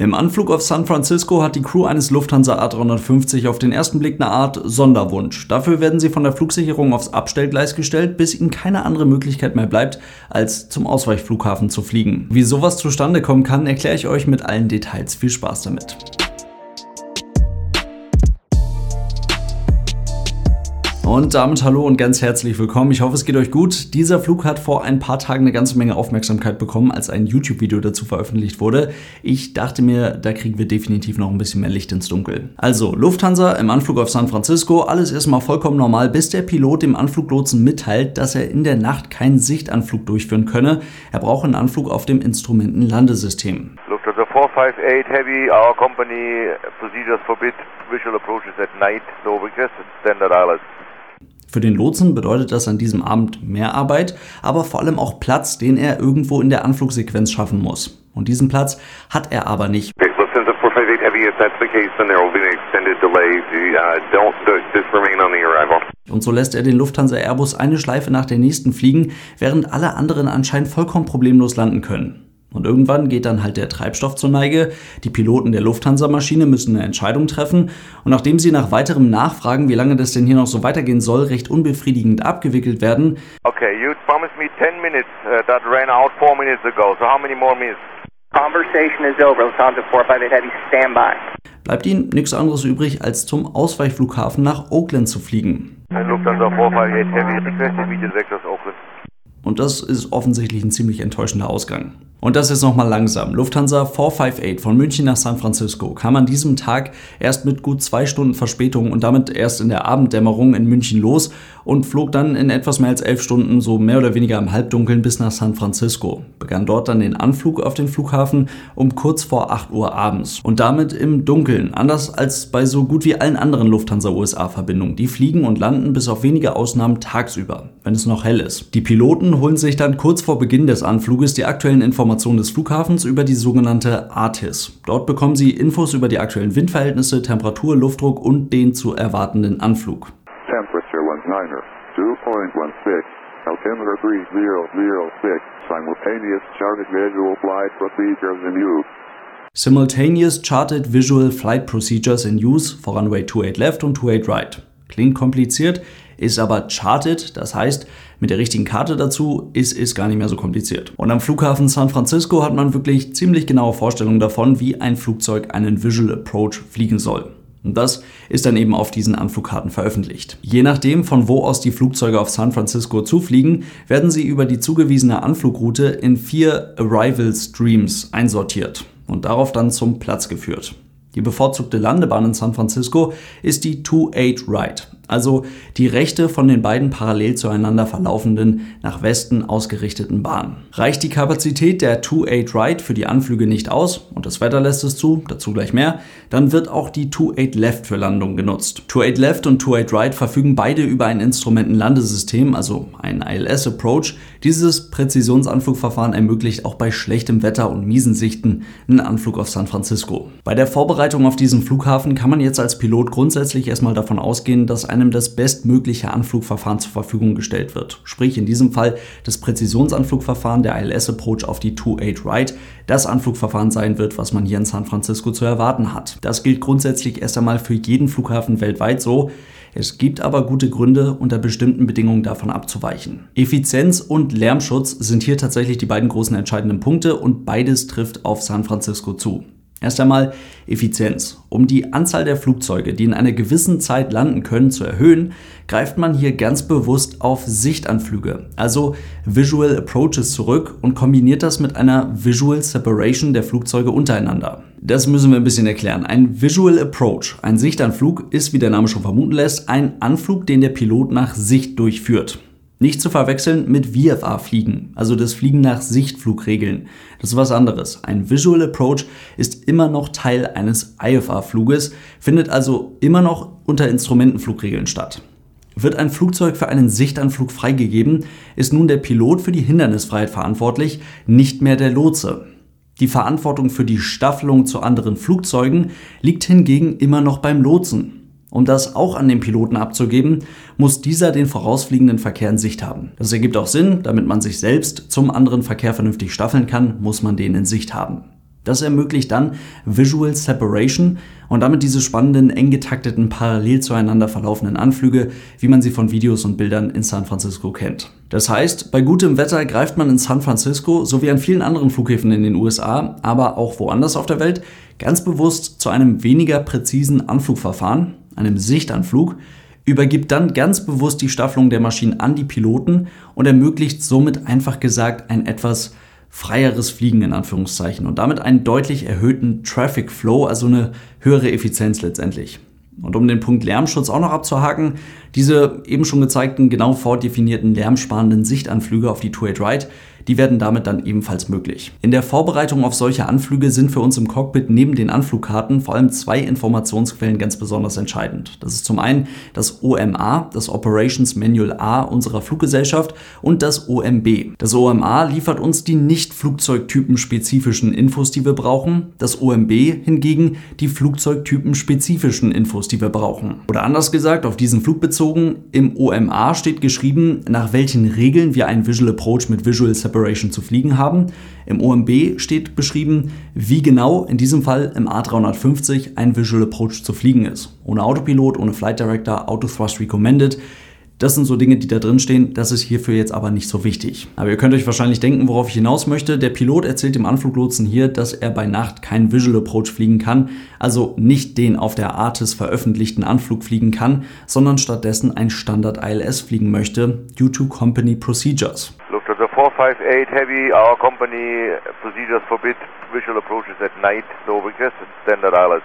Im Anflug auf San Francisco hat die Crew eines Lufthansa A350 auf den ersten Blick eine Art Sonderwunsch. Dafür werden sie von der Flugsicherung aufs Abstellgleis gestellt, bis ihnen keine andere Möglichkeit mehr bleibt, als zum Ausweichflughafen zu fliegen. Wie sowas zustande kommen kann, erkläre ich euch mit allen Details. Viel Spaß damit. Und damit hallo und ganz herzlich willkommen. Ich hoffe, es geht euch gut. Dieser Flug hat vor ein paar Tagen eine ganze Menge Aufmerksamkeit bekommen, als ein YouTube-Video dazu veröffentlicht wurde. Ich dachte mir, da kriegen wir definitiv noch ein bisschen mehr Licht ins Dunkel. Also, Lufthansa im Anflug auf San Francisco, alles erstmal vollkommen normal, bis der Pilot dem Anfluglotsen mitteilt, dass er in der Nacht keinen Sichtanflug durchführen könne. Er brauche einen Anflug auf dem Instrumentenlandesystem. Lufthansa 458 Heavy, our company procedures forbid visual approaches at night, so we just standard ILS. Für den Lotsen bedeutet das an diesem Abend mehr Arbeit, aber vor allem auch Platz, den er irgendwo in der Anflugsequenz schaffen muss. Und diesen Platz hat er aber nicht. Und so lässt er den Lufthansa Airbus eine Schleife nach der nächsten fliegen, während alle anderen anscheinend vollkommen problemlos landen können. Und irgendwann geht dann halt der Treibstoff zur Neige. Die Piloten der Lufthansa-Maschine müssen eine Entscheidung treffen. Und nachdem sie nach weiterem Nachfragen, wie lange das denn hier noch so weitergehen soll, recht unbefriedigend abgewickelt werden. Okay, you promised me 10 minutes. Uh, that ran out 4 minutes ago. So how many more minutes? Conversation is over. Lufthansa 458 Heavy, stand by. Bleibt ihnen nichts anderes übrig, als zum Ausweichflughafen nach Oakland zu fliegen. Lufthansa 458 Heavy, requested Oakland. Und das ist offensichtlich ein ziemlich enttäuschender Ausgang. Und das jetzt nochmal langsam. Lufthansa 458 von München nach San Francisco kam an diesem Tag erst mit gut zwei Stunden Verspätung und damit erst in der Abenddämmerung in München los und flog dann in etwas mehr als elf Stunden so mehr oder weniger im Halbdunkeln bis nach San Francisco. Begann dort dann den Anflug auf den Flughafen um kurz vor 8 Uhr abends. Und damit im Dunkeln, anders als bei so gut wie allen anderen Lufthansa-USA-Verbindungen. Die fliegen und landen bis auf wenige Ausnahmen tagsüber, wenn es noch hell ist. Die Piloten holen sich dann kurz vor Beginn des Anfluges die aktuellen Informationen Informationen des Flughafens über die sogenannte ARTIS. Dort bekommen Sie Infos über die aktuellen Windverhältnisse, Temperatur, Luftdruck und den zu erwartenden Anflug. Temperature 19er, 2.16. Altimeter 3006. Simultaneous charted visual flight procedures in use. Simultaneous Charted Visual Flight Procedures in Use for Runway 28 Left und 28 Right. Klingt kompliziert, ist aber charted, das heißt, mit der richtigen Karte dazu ist es gar nicht mehr so kompliziert. Und am Flughafen San Francisco hat man wirklich ziemlich genaue Vorstellungen davon, wie ein Flugzeug einen Visual Approach fliegen soll. Und das ist dann eben auf diesen Anflugkarten veröffentlicht. Je nachdem, von wo aus die Flugzeuge auf San Francisco zufliegen, werden sie über die zugewiesene Anflugroute in vier Arrival Streams einsortiert und darauf dann zum Platz geführt. Die bevorzugte Landebahn in San Francisco ist die 28 Right, also die rechte von den beiden parallel zueinander verlaufenden nach Westen ausgerichteten Bahnen. Reicht die Kapazität der 28 Right für die Anflüge nicht aus und das Wetter lässt es zu, dazu gleich mehr, dann wird auch die 28 Left für Landung genutzt. 28 Left und 28 Right verfügen beide über ein Instrumentenlandesystem, also ein ILS Approach. Dieses Präzisionsanflugverfahren ermöglicht auch bei schlechtem Wetter und miesen Sichten einen Anflug auf San Francisco. Bei der Vorbereitung auf diesen Flughafen kann man jetzt als Pilot grundsätzlich erstmal davon ausgehen, dass ein einem das bestmögliche Anflugverfahren zur Verfügung gestellt wird. Sprich in diesem Fall das Präzisionsanflugverfahren der ILS Approach auf die 28 Right das Anflugverfahren sein wird, was man hier in San Francisco zu erwarten hat. Das gilt grundsätzlich erst einmal für jeden Flughafen weltweit so. Es gibt aber gute Gründe, unter bestimmten Bedingungen davon abzuweichen. Effizienz und Lärmschutz sind hier tatsächlich die beiden großen entscheidenden Punkte und beides trifft auf San Francisco zu. Erst einmal Effizienz. Um die Anzahl der Flugzeuge, die in einer gewissen Zeit landen können, zu erhöhen, greift man hier ganz bewusst auf Sichtanflüge, also Visual Approaches zurück und kombiniert das mit einer Visual Separation der Flugzeuge untereinander. Das müssen wir ein bisschen erklären. Ein Visual Approach, ein Sichtanflug, ist, wie der Name schon vermuten lässt, ein Anflug, den der Pilot nach Sicht durchführt. Nicht zu verwechseln mit VFA-Fliegen, also das Fliegen nach Sichtflugregeln. Das ist was anderes. Ein Visual Approach ist immer noch Teil eines IFA-Fluges, findet also immer noch unter Instrumentenflugregeln statt. Wird ein Flugzeug für einen Sichtanflug freigegeben, ist nun der Pilot für die Hindernisfreiheit verantwortlich, nicht mehr der Lotse. Die Verantwortung für die Staffelung zu anderen Flugzeugen liegt hingegen immer noch beim Lotsen. Um das auch an den Piloten abzugeben, muss dieser den vorausfliegenden Verkehr in Sicht haben. Das ergibt auch Sinn, damit man sich selbst zum anderen Verkehr vernünftig staffeln kann, muss man den in Sicht haben. Das ermöglicht dann Visual Separation und damit diese spannenden, eng getakteten, parallel zueinander verlaufenden Anflüge, wie man sie von Videos und Bildern in San Francisco kennt. Das heißt, bei gutem Wetter greift man in San Francisco sowie an vielen anderen Flughäfen in den USA, aber auch woanders auf der Welt, ganz bewusst zu einem weniger präzisen Anflugverfahren, einem Sichtanflug, übergibt dann ganz bewusst die Staffelung der Maschinen an die Piloten und ermöglicht somit einfach gesagt ein etwas freieres Fliegen in Anführungszeichen und damit einen deutlich erhöhten Traffic Flow, also eine höhere Effizienz letztendlich. Und um den Punkt Lärmschutz auch noch abzuhaken, diese eben schon gezeigten, genau vordefinierten lärmsparenden Sichtanflüge auf die 28 Ride die werden damit dann ebenfalls möglich. In der Vorbereitung auf solche Anflüge sind für uns im Cockpit neben den Anflugkarten vor allem zwei Informationsquellen ganz besonders entscheidend. Das ist zum einen das OMA, das Operations Manual A unserer Fluggesellschaft und das OMB. Das OMA liefert uns die nicht flugzeugtypenspezifischen Infos, die wir brauchen. Das OMB hingegen die flugzeugtypenspezifischen Infos, die wir brauchen. Oder anders gesagt, auf diesen Flug bezogen, im OMA steht geschrieben, nach welchen Regeln wir einen Visual Approach mit Visual Separation Separation zu fliegen haben. Im OMB steht beschrieben, wie genau in diesem Fall im A350 ein Visual Approach zu fliegen ist. Ohne Autopilot, ohne Flight Director, Auto Thrust Recommended. Das sind so Dinge, die da drin stehen. Das ist hierfür jetzt aber nicht so wichtig. Aber ihr könnt euch wahrscheinlich denken, worauf ich hinaus möchte. Der Pilot erzählt dem Anfluglotsen hier, dass er bei Nacht keinen Visual Approach fliegen kann, also nicht den auf der ARTIS veröffentlichten Anflug fliegen kann, sondern stattdessen ein Standard ILS fliegen möchte, due to company procedures. Lufthansa 458 Heavy, our company procedures forbid visual approaches at night, so requested standard ILS.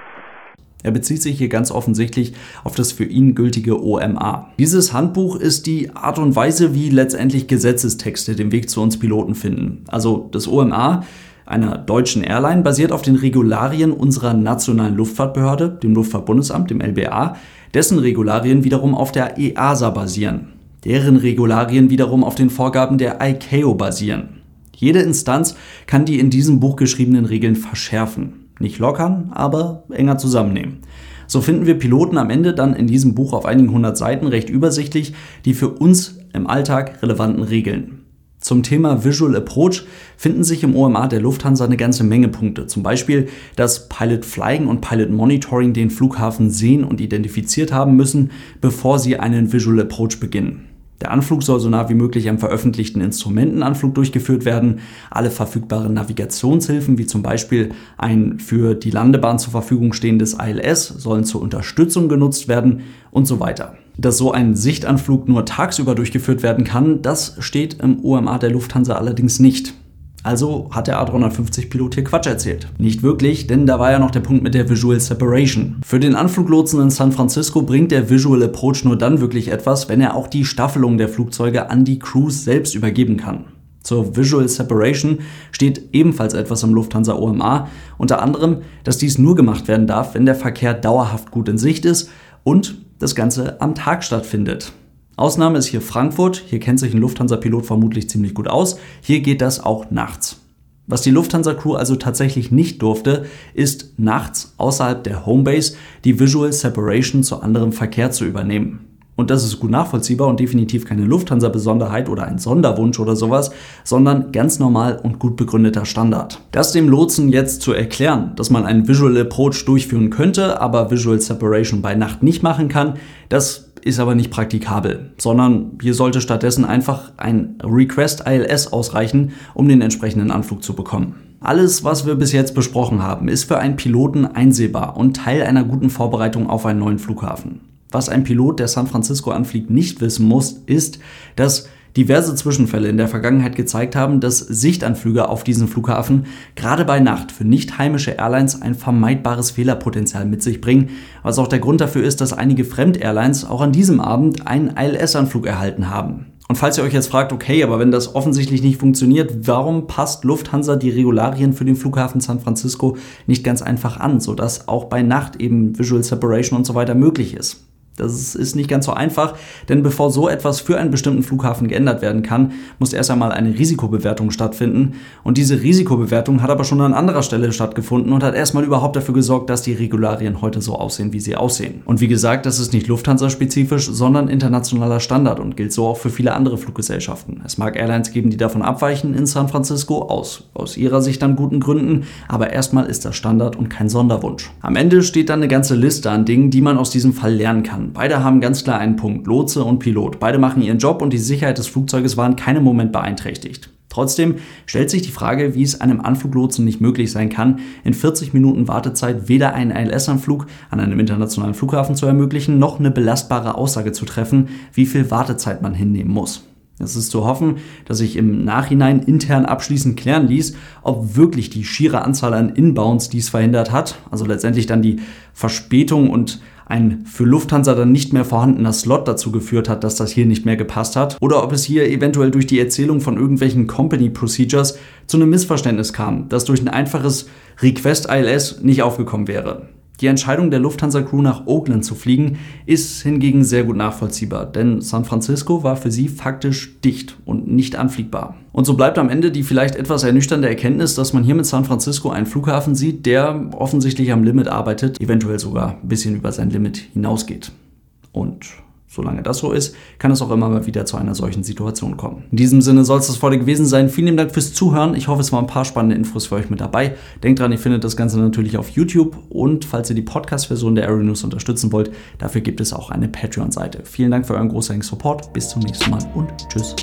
Er bezieht sich hier ganz offensichtlich auf das für ihn gültige OMA. Dieses Handbuch ist die Art und Weise, wie letztendlich Gesetzestexte den Weg zu uns Piloten finden. Also das OMA einer deutschen Airline basiert auf den Regularien unserer nationalen Luftfahrtbehörde, dem Luftfahrtbundesamt, dem LBA, dessen Regularien wiederum auf der EASA basieren. Deren Regularien wiederum auf den Vorgaben der ICAO basieren. Jede Instanz kann die in diesem Buch geschriebenen Regeln verschärfen. Nicht lockern, aber enger zusammennehmen. So finden wir Piloten am Ende dann in diesem Buch auf einigen hundert Seiten recht übersichtlich die für uns im Alltag relevanten Regeln. Zum Thema Visual Approach finden sich im OMA der Lufthansa eine ganze Menge Punkte. Zum Beispiel, dass Pilot Flying und Pilot Monitoring den Flughafen sehen und identifiziert haben müssen, bevor sie einen Visual Approach beginnen. Der Anflug soll so nah wie möglich am veröffentlichten Instrumentenanflug durchgeführt werden. Alle verfügbaren Navigationshilfen, wie zum Beispiel ein für die Landebahn zur Verfügung stehendes ILS, sollen zur Unterstützung genutzt werden und so weiter. Dass so ein Sichtanflug nur tagsüber durchgeführt werden kann, das steht im OMA der Lufthansa allerdings nicht. Also hat der A350-Pilot hier Quatsch erzählt. Nicht wirklich, denn da war ja noch der Punkt mit der Visual Separation. Für den Anfluglotsen in San Francisco bringt der Visual Approach nur dann wirklich etwas, wenn er auch die Staffelung der Flugzeuge an die Crews selbst übergeben kann. Zur Visual Separation steht ebenfalls etwas im Lufthansa OMA, unter anderem, dass dies nur gemacht werden darf, wenn der Verkehr dauerhaft gut in Sicht ist und das Ganze am Tag stattfindet. Ausnahme ist hier Frankfurt. Hier kennt sich ein Lufthansa-Pilot vermutlich ziemlich gut aus. Hier geht das auch nachts. Was die Lufthansa-Crew also tatsächlich nicht durfte, ist nachts außerhalb der Homebase die Visual Separation zu anderem Verkehr zu übernehmen. Und das ist gut nachvollziehbar und definitiv keine Lufthansa-Besonderheit oder ein Sonderwunsch oder sowas, sondern ganz normal und gut begründeter Standard. Das dem Lotsen jetzt zu erklären, dass man einen Visual Approach durchführen könnte, aber Visual Separation bei Nacht nicht machen kann, das ist aber nicht praktikabel, sondern hier sollte stattdessen einfach ein Request ILS ausreichen, um den entsprechenden Anflug zu bekommen. Alles, was wir bis jetzt besprochen haben, ist für einen Piloten einsehbar und Teil einer guten Vorbereitung auf einen neuen Flughafen. Was ein Pilot, der San Francisco anfliegt, nicht wissen muss, ist, dass diverse Zwischenfälle in der Vergangenheit gezeigt haben, dass Sichtanflüge auf diesen Flughafen gerade bei Nacht für nicht heimische Airlines ein vermeidbares Fehlerpotenzial mit sich bringen, was auch der Grund dafür ist, dass einige Fremd-Airlines auch an diesem Abend einen ILS-Anflug erhalten haben. Und falls ihr euch jetzt fragt, okay, aber wenn das offensichtlich nicht funktioniert, warum passt Lufthansa die Regularien für den Flughafen San Francisco nicht ganz einfach an, sodass auch bei Nacht eben Visual Separation und so weiter möglich ist? Das ist nicht ganz so einfach, denn bevor so etwas für einen bestimmten Flughafen geändert werden kann, muss erst einmal eine Risikobewertung stattfinden. Und diese Risikobewertung hat aber schon an anderer Stelle stattgefunden und hat erstmal überhaupt dafür gesorgt, dass die Regularien heute so aussehen, wie sie aussehen. Und wie gesagt, das ist nicht Lufthansa-spezifisch, sondern internationaler Standard und gilt so auch für viele andere Fluggesellschaften. Es mag Airlines geben, die davon abweichen in San Francisco, aus, aus ihrer Sicht an guten Gründen, aber erstmal ist das Standard und kein Sonderwunsch. Am Ende steht dann eine ganze Liste an Dingen, die man aus diesem Fall lernen kann. Beide haben ganz klar einen Punkt, Lotse und Pilot. Beide machen ihren Job und die Sicherheit des Flugzeuges war in keinem Moment beeinträchtigt. Trotzdem stellt sich die Frage, wie es einem Anfluglotsen nicht möglich sein kann, in 40 Minuten Wartezeit weder einen ILS-Anflug an einem internationalen Flughafen zu ermöglichen, noch eine belastbare Aussage zu treffen, wie viel Wartezeit man hinnehmen muss. Es ist zu hoffen, dass sich im Nachhinein intern abschließend klären ließ, ob wirklich die schiere Anzahl an Inbounds dies verhindert hat, also letztendlich dann die Verspätung und ein für Lufthansa dann nicht mehr vorhandener Slot dazu geführt hat, dass das hier nicht mehr gepasst hat, oder ob es hier eventuell durch die Erzählung von irgendwelchen Company Procedures zu einem Missverständnis kam, das durch ein einfaches Request ILS nicht aufgekommen wäre. Die Entscheidung der Lufthansa-Crew nach Oakland zu fliegen ist hingegen sehr gut nachvollziehbar, denn San Francisco war für sie faktisch dicht und nicht anfliegbar. Und so bleibt am Ende die vielleicht etwas ernüchternde Erkenntnis, dass man hier mit San Francisco einen Flughafen sieht, der offensichtlich am Limit arbeitet, eventuell sogar ein bisschen über sein Limit hinausgeht. Und Solange das so ist, kann es auch immer mal wieder zu einer solchen Situation kommen. In diesem Sinne soll es das heute gewesen sein. Vielen Dank fürs Zuhören. Ich hoffe, es waren ein paar spannende Infos für euch mit dabei. Denkt dran, ihr findet das Ganze natürlich auf YouTube und falls ihr die Podcast-Version der Aero News unterstützen wollt, dafür gibt es auch eine Patreon-Seite. Vielen Dank für euren großartigen Support. Bis zum nächsten Mal und tschüss.